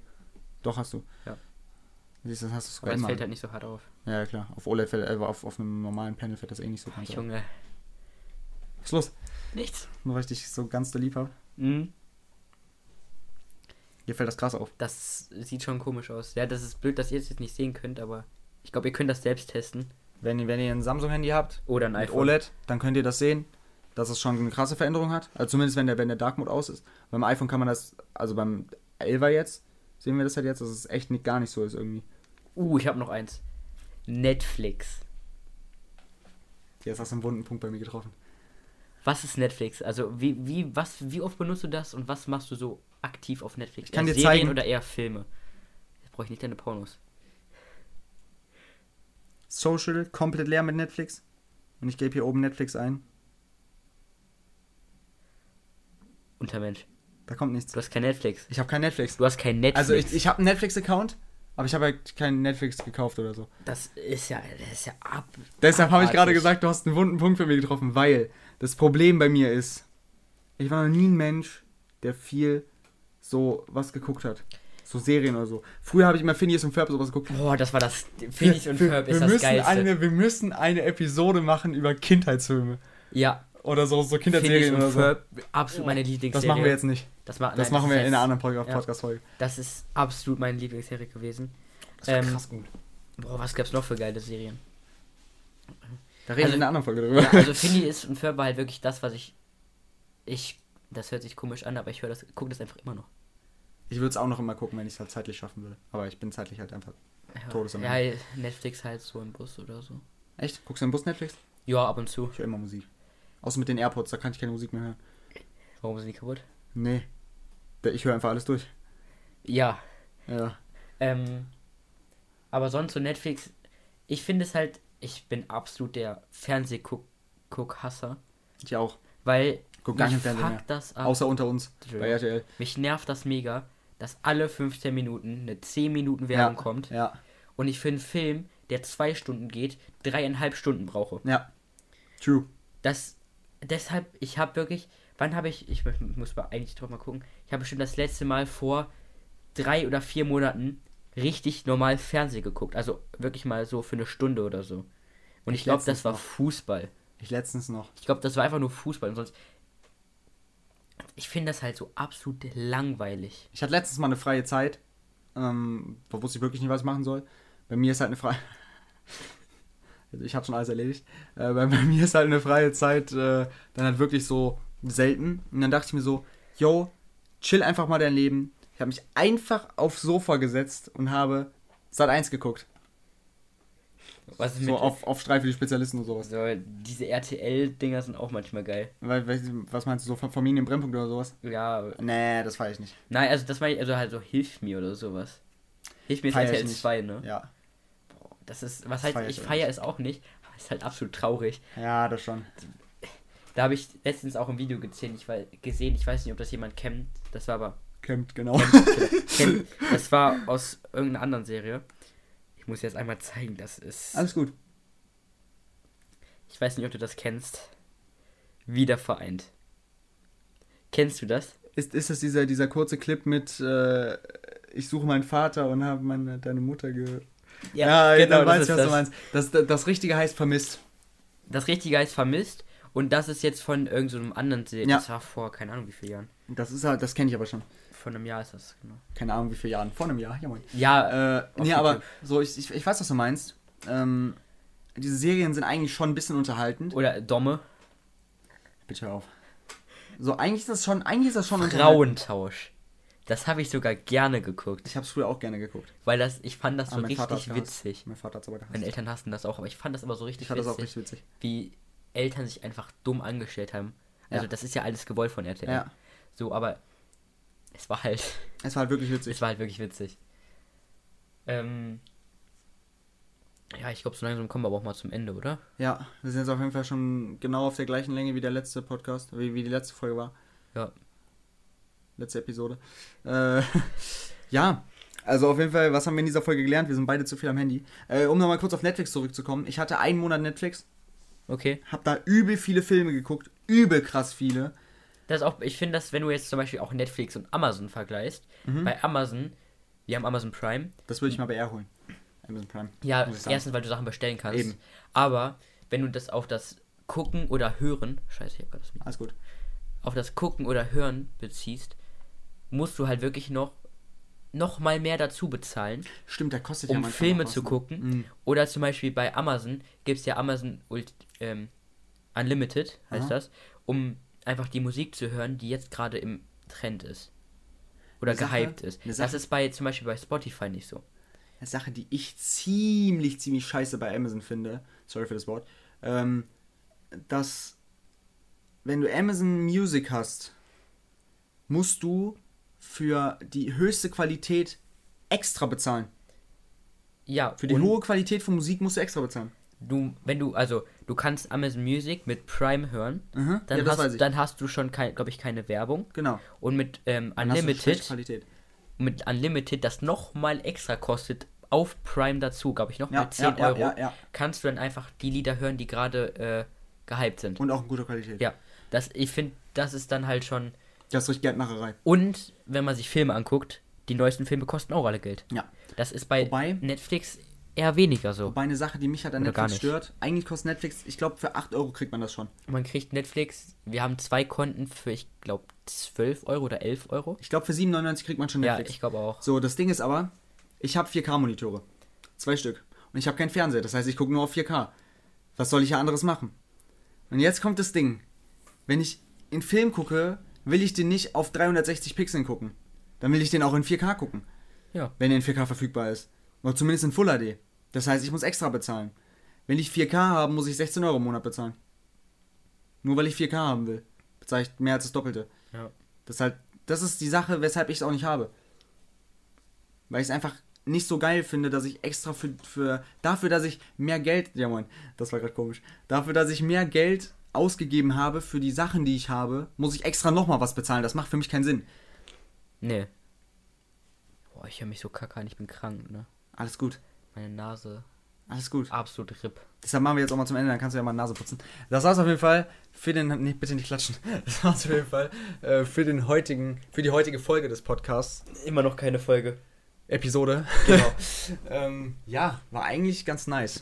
doch hast du. Ja. Siehst du, das hast du Aber sogar es immer. fällt halt nicht so hart auf. Ja, klar. Auf OLED fällt, äh, auf, auf einem normalen Panel fällt das eh nicht so Ach, ganz auf. Junge. Was ist los? Nichts. Nur weil ich dich so ganz doll lieb habe. Mhm. Hier fällt das krass auf. Das sieht schon komisch aus. Ja, das ist blöd, dass ihr es jetzt nicht sehen könnt, aber ich glaube, ihr könnt das selbst testen. Wenn, ihr- wenn ihr ein Samsung-Handy habt, Oder ein iPhone. OLED, dann könnt ihr das sehen, dass es schon eine krasse Veränderung hat. Also zumindest wenn der, wenn der Dark Mode aus ist. Beim iPhone kann man das, also beim 11er jetzt, sehen wir das halt jetzt, dass es echt nicht, gar nicht so ist irgendwie. Uh, ich habe noch eins. Netflix. Jetzt hast du einen wunden Punkt bei mir getroffen. Was ist Netflix? Also wie, wie, was, wie oft benutzt du das und was machst du so aktiv auf Netflix? Ich kann eher dir Serien zeigen- oder eher Filme? Jetzt brauche ich nicht deine Pornos. Social, komplett leer mit Netflix. Und ich gebe hier oben Netflix ein. Untermensch. Da kommt nichts. Du hast kein Netflix. Ich habe kein Netflix. Du hast kein Netflix. Also ich, ich habe einen Netflix-Account, aber ich habe halt keinen Netflix gekauft oder so. das ist ja, das ist ja ab. Deshalb habe ich gerade gesagt, du hast einen wunden Punkt für mich getroffen, weil das Problem bei mir ist, ich war noch nie ein Mensch, der viel so was geguckt hat. So Serien oder so. Früher habe ich immer Phineas und Ferb sowas geguckt. Boah, das war das. Phineas und Wir- Ferb wir ist das müssen Geilste. Eine, wir müssen eine Episode machen über Kindheitsfilme. ja, Oder so, so und oder so. Ferb, absolut meine Lieblingsserie. Das machen wir jetzt nicht. Das, ma Das nein, machen wir ist in jetzt- einer anderen Pod- ja. Podcast-Folge. Das ist absolut meine Lieblingsserie gewesen. Das war Ähm, krass gut. Boah, was gab's noch für geile Serien? Da reden wir also- in einer anderen Folge drüber. Ja, also Phineas und Ferb war halt wirklich das, was ich. Ich. Das hört sich komisch an, aber ich höre das, gucke das einfach immer noch. Ich würde es auch noch immer gucken, wenn ich es halt zeitlich schaffen würde. Aber ich bin zeitlich halt einfach. Ja, Todes am ja, Netflix halt so im Bus oder so. Echt? Guckst du im Bus Netflix? Ja, ab und zu. Ich höre immer Musik. Außer mit den AirPods, da kann ich keine Musik mehr hören. Warum sind die kaputt? Nee. Ich höre einfach alles durch. Ja. Ja. Ähm, aber sonst so Netflix, ich finde es halt, ich bin absolut der Fernsehguck-Hasser, Ich auch. weil Guck gar mich fuckt mehr. das ab. Außer unter uns. Bei RTL. Mich nervt das mega, dass alle 15 Minuten eine 10 Minuten Werbung ja. kommt Ja. und ich für einen Film, der zwei Stunden geht, dreieinhalb Stunden brauche. Ja. True. Das, deshalb, ich habe wirklich, wann habe ich, ich muss mal eigentlich drauf mal gucken, ich habe bestimmt das letzte Mal vor drei oder vier Monaten richtig normal Fernsehen geguckt. Also wirklich mal so für eine Stunde oder so. Und ich, Ich glaube, das war noch. Fußball. Ich letztens noch. Ich glaube, das war einfach nur Fußball und sonst. Ich finde das halt so absolut langweilig. Ich hatte letztens mal eine freie Zeit. Ähm, da wusste ich wirklich nicht, was ich machen soll. Bei mir ist halt eine freie. Also ich habe schon alles erledigt. Äh, bei, bei mir ist halt eine freie Zeit äh, dann halt wirklich so selten. Und dann dachte ich mir so, yo, chill einfach mal dein Leben. Ich habe mich einfach aufs Sofa gesetzt und habe Sat 1 geguckt. Was ist So mit. auf, auf Streif für die Spezialisten und sowas. so, diese RTL-Dinger sind auch manchmal geil. Weil, weiß was meinst du, so von Familien im Brennpunkt oder sowas? Ja. Nee, das feiere ich nicht. Nein, also das meine ich, also halt so Hilf mir oder sowas. Hilf mir ist RTL nicht. 2, ne? Ja. Das ist, was Das heißt, ich feiere es auch nicht, aber ist halt absolut traurig. Ja, das schon. Da habe ich letztens auch ein Video gesehen ich, wei- gesehen. ich weiß nicht, ob das jemand kennt. Das war aber. Campt, genau. kennt, das war aus irgendeiner anderen Serie. Ich muss jetzt einmal zeigen, das ist. Alles gut. Ich weiß nicht, ob du das kennst. Wieder vereint. Kennst du das? Ist, ist das dieser, dieser kurze Clip mit äh, Ich suche meinen Vater und habe meine, deine Mutter gehört? Ja, genau, das weiß ich, was das. du meinst. Das, das, das Richtige heißt vermisst. Das Richtige heißt vermisst. Und das ist jetzt von irgendeinem so einem anderen Serie. Ja. Das war vor, keine Ahnung, wie vielen Jahren. Das ist halt, das kenne ich aber schon. Vor einem Jahr ist das, genau. Keine Ahnung, wie viele Jahren. Vor einem Jahr, ja moin. Ja, Äh, nee, aber so, ich, ich, ich weiß, was du meinst. Ähm, diese Serien sind eigentlich schon ein bisschen unterhaltend. oder Domme. Bitte hör auf. So, eigentlich ist das schon, eigentlich ist das schon. Frauentausch. Das habe ich sogar gerne geguckt. Ich habe es früher auch gerne geguckt. Weil das, ich fand das so richtig witzig. Mein Vater hat es aber gehasst. Meine Eltern hassen das auch, aber ich fand das aber so richtig ich fand das auch richtig witzig. wie Eltern sich einfach dumm angestellt haben. Also Ja. das ist ja alles gewollt von RTL. Ja, So, aber es war halt, es war halt wirklich witzig. es war halt wirklich witzig. Ähm, ja, ich glaube, so langsam kommen wir aber auch mal zum Ende, oder? Ja, wir sind jetzt auf jeden Fall schon genau auf der gleichen Länge wie der letzte Podcast, wie, wie die letzte Folge war. Ja. Letzte Episode. Äh, ja, also auf jeden Fall, was haben wir in dieser Folge gelernt? Wir sind beide zu viel am Handy. Äh, um nochmal kurz auf Netflix zurückzukommen. Ich hatte einen Monat Netflix, Okay. hab da übel viele Filme geguckt, übel krass viele. Das auch, ich finde, dass wenn du jetzt zum Beispiel auch Netflix und Amazon vergleichst, Mhm. bei Amazon, wir haben Amazon Prime, Das würde ich mal bei R holen. Amazon Prime. Ja, erstens, weil du Sachen bestellen kannst. Eben. Aber wenn du das auf das Gucken oder Hören, scheiße, ich hab grad das Mikro, Alles gut. auf das Gucken oder Hören beziehst, musst du halt wirklich noch noch mal mehr dazu bezahlen, Stimmt, der kostet ja um manchmal Filme zu ne? gucken. Mhm. Oder zum Beispiel bei Amazon gibt es ja Amazon Ult ähm, Unlimited, heißt Aha. das, um einfach die Musik zu hören, die jetzt gerade im Trend ist. Oder Sache- gehypt ist. Das ist bei zum Beispiel bei Spotify nicht so. Eine Sache, die ich ziemlich, ziemlich scheiße bei Amazon finde, sorry für das Wort, ähm, dass wenn du Amazon Music hast, musst du für die höchste Qualität extra bezahlen. Ja, Für die hohe Qualität von Musik musst du extra bezahlen. du, wenn du, also, du kannst Amazon Music mit Prime hören, Mhm. dann, ja, hast, dann hast du schon, glaube ich, keine Werbung. genau. Und mit ähm, Unlimited, mit Unlimited, das nochmal extra kostet, auf Prime dazu, glaube ich, nochmal Ja, 10 ja, Euro, ja. kannst du dann einfach die Lieder hören, die gerade äh, gehypt sind. Und auch in guter Qualität. ja, das, ich finde, das ist dann halt schon. Das ist richtig Geldmacherei. Und wenn man sich Filme anguckt, die neuesten Filme kosten auch alle Geld. Ja. Das ist bei Wobei- Netflix eher weniger so. Wobei eine Sache, die mich halt an Oder Netflix stört, eigentlich kostet Netflix, ich glaube, für 8 Euro kriegt man das schon. Man kriegt Netflix, wir haben zwei Konten für, ich glaube, 12 Euro oder 11 Euro. Ich glaube, für 7,99 kriegt man schon Ja, Netflix. ich glaube auch. So, das Ding ist aber, ich habe 4K-Monitore. Zwei Stück. Und ich habe keinen Fernseher. Das heißt, ich gucke nur auf 4K. Was soll ich ja anderes machen? Und jetzt kommt das Ding. Wenn ich in Film gucke, will ich den nicht auf 360 Pixeln gucken. Dann will ich den auch in 4K gucken. Ja. Wenn er in 4K verfügbar ist. Oder zumindest in Full HD. Das heißt, ich muss extra bezahlen. Wenn ich 4K habe, muss ich 16 Euro im Monat bezahlen. Nur weil ich 4K haben will. Bezahle ich mehr als das Doppelte. Ja. Das ist halt, das ist die Sache, weshalb ich es auch nicht habe. Weil ich es einfach nicht so geil finde, dass ich extra für, für dafür, dass ich mehr Geld, ja moin, das war gerade komisch, dafür, dass ich mehr Geld ausgegeben habe für die Sachen, die ich habe, muss ich extra nochmal was bezahlen. Das macht für mich keinen Sinn. Nee. Boah, ich höre mich so kacke an, ich bin krank, ne? Alles gut, Meine Nase, alles gut. absolut RIP. Deshalb machen wir jetzt auch mal zum Ende, dann kannst du ja mal Nase putzen. Das war's auf jeden Fall für den, nee, bitte nicht klatschen. Das war's auf jeden Fall äh, für den heutigen, für die heutige Folge des Podcasts. Immer noch keine Folge. Episode. Genau. ähm, ja, war eigentlich ganz nice.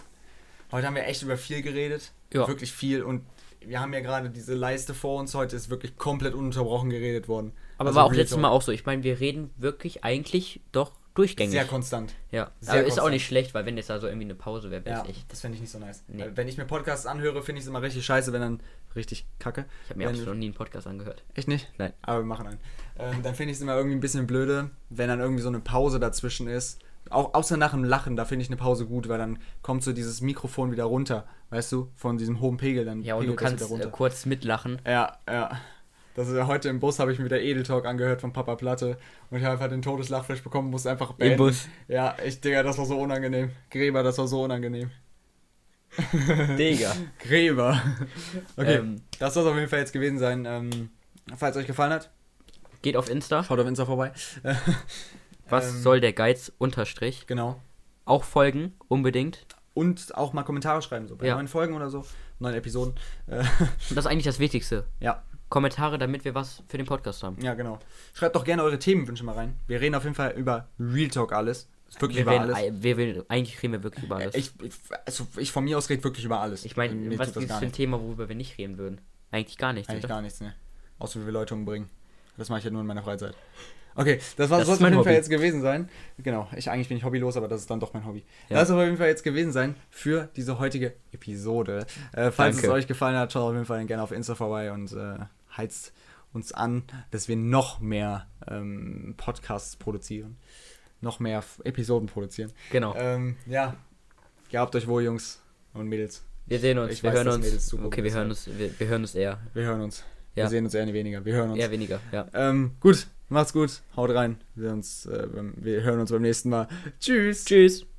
Heute haben wir echt über viel geredet. Ja. Wirklich viel. Und wir haben ja gerade diese Leiste vor uns. Heute ist wirklich komplett ununterbrochen geredet worden. Aber Also war auch letztes. Mal auch so. Ich meine, wir reden wirklich eigentlich doch durchgängig. Sehr konstant. ja. sehr Aber ist auch konstant. nicht schlecht, weil wenn jetzt da so irgendwie eine Pause wäre, wäre Ja, echt. das fände ich nicht so nice. Nee. Wenn ich mir Podcasts anhöre, finde ich es immer richtig scheiße, wenn dann richtig kacke. Ich habe mir Wenn- absolut noch nie einen Podcast angehört. Echt nicht? Nein. Aber wir machen einen. Ähm, dann finde ich es immer irgendwie ein bisschen blöde, wenn dann irgendwie so eine Pause dazwischen ist. Auch außer nach dem Lachen, da finde ich eine Pause gut, weil dann kommt so dieses Mikrofon wieder runter, weißt du, von diesem hohen Pegel, dann Ja, und du kannst äh, kurz mitlachen. Ja, ja. Das ist ja heute im Bus habe ich mir wieder Edeltalk angehört von Papa Platte und ich habe einfach den Todeslachflash bekommen, musste einfach beenden. Bus. Ja, ich Digga, das war so unangenehm. Gräber, das war so unangenehm. Digga. Gräber. Okay, Ähm. das soll es auf jeden Fall jetzt gewesen sein. Ähm, falls euch gefallen hat, Geht auf Insta. schaut auf Insta vorbei. Was Ähm, soll der Geiz unterstrich? Genau. Auch folgen, unbedingt. Und auch mal Kommentare schreiben, so bei Ja. neuen Folgen oder so, neuen Episoden. Äh, Und das ist eigentlich das Wichtigste. ja, Kommentare, damit wir was für den Podcast haben. ja, genau. Schreibt doch gerne eure Themenwünsche mal rein. Wir reden auf jeden Fall über Real Talk alles. Wirklich Wir über werden, alles. wir, wir, eigentlich reden wir wirklich über alles. Ich, ich, also ich von mir aus rede wirklich über alles. Ich meine, was ist für ein. Thema, worüber wir nicht reden würden? Eigentlich gar nichts. Eigentlich oder? gar nichts, ne? Außer wie wir Leute umbringen. Das mache ich ja nur in meiner Freizeit. Okay, das war Das soll ist auf jeden Fall jetzt gewesen sein. Genau, ich eigentlich bin ich hobbylos, aber das ist dann doch mein Hobby. Ja. Das soll auf jeden Fall jetzt gewesen sein für diese heutige Episode. Äh, falls Danke. es euch gefallen hat, schaut auf jeden Fall gerne auf Insta vorbei und äh, heizt uns an, dass wir noch mehr ähm, Podcasts produzieren. Noch mehr Episoden produzieren. Genau. Ähm, ja, gehabt euch wohl, Jungs und Mädels. wir sehen uns. ich wir weiß, hören uns. Mädels zugucken, Okay, wir hören uns. Wir, wir hören uns eher. Wir hören uns. Ja. Wir sehen uns eher weniger. Wir hören uns. Eher weniger, ja. Ähm, gut, macht's gut, haut rein. Wir, uns, äh, wir hören uns beim nächsten Mal. Tschüss. Tschüss.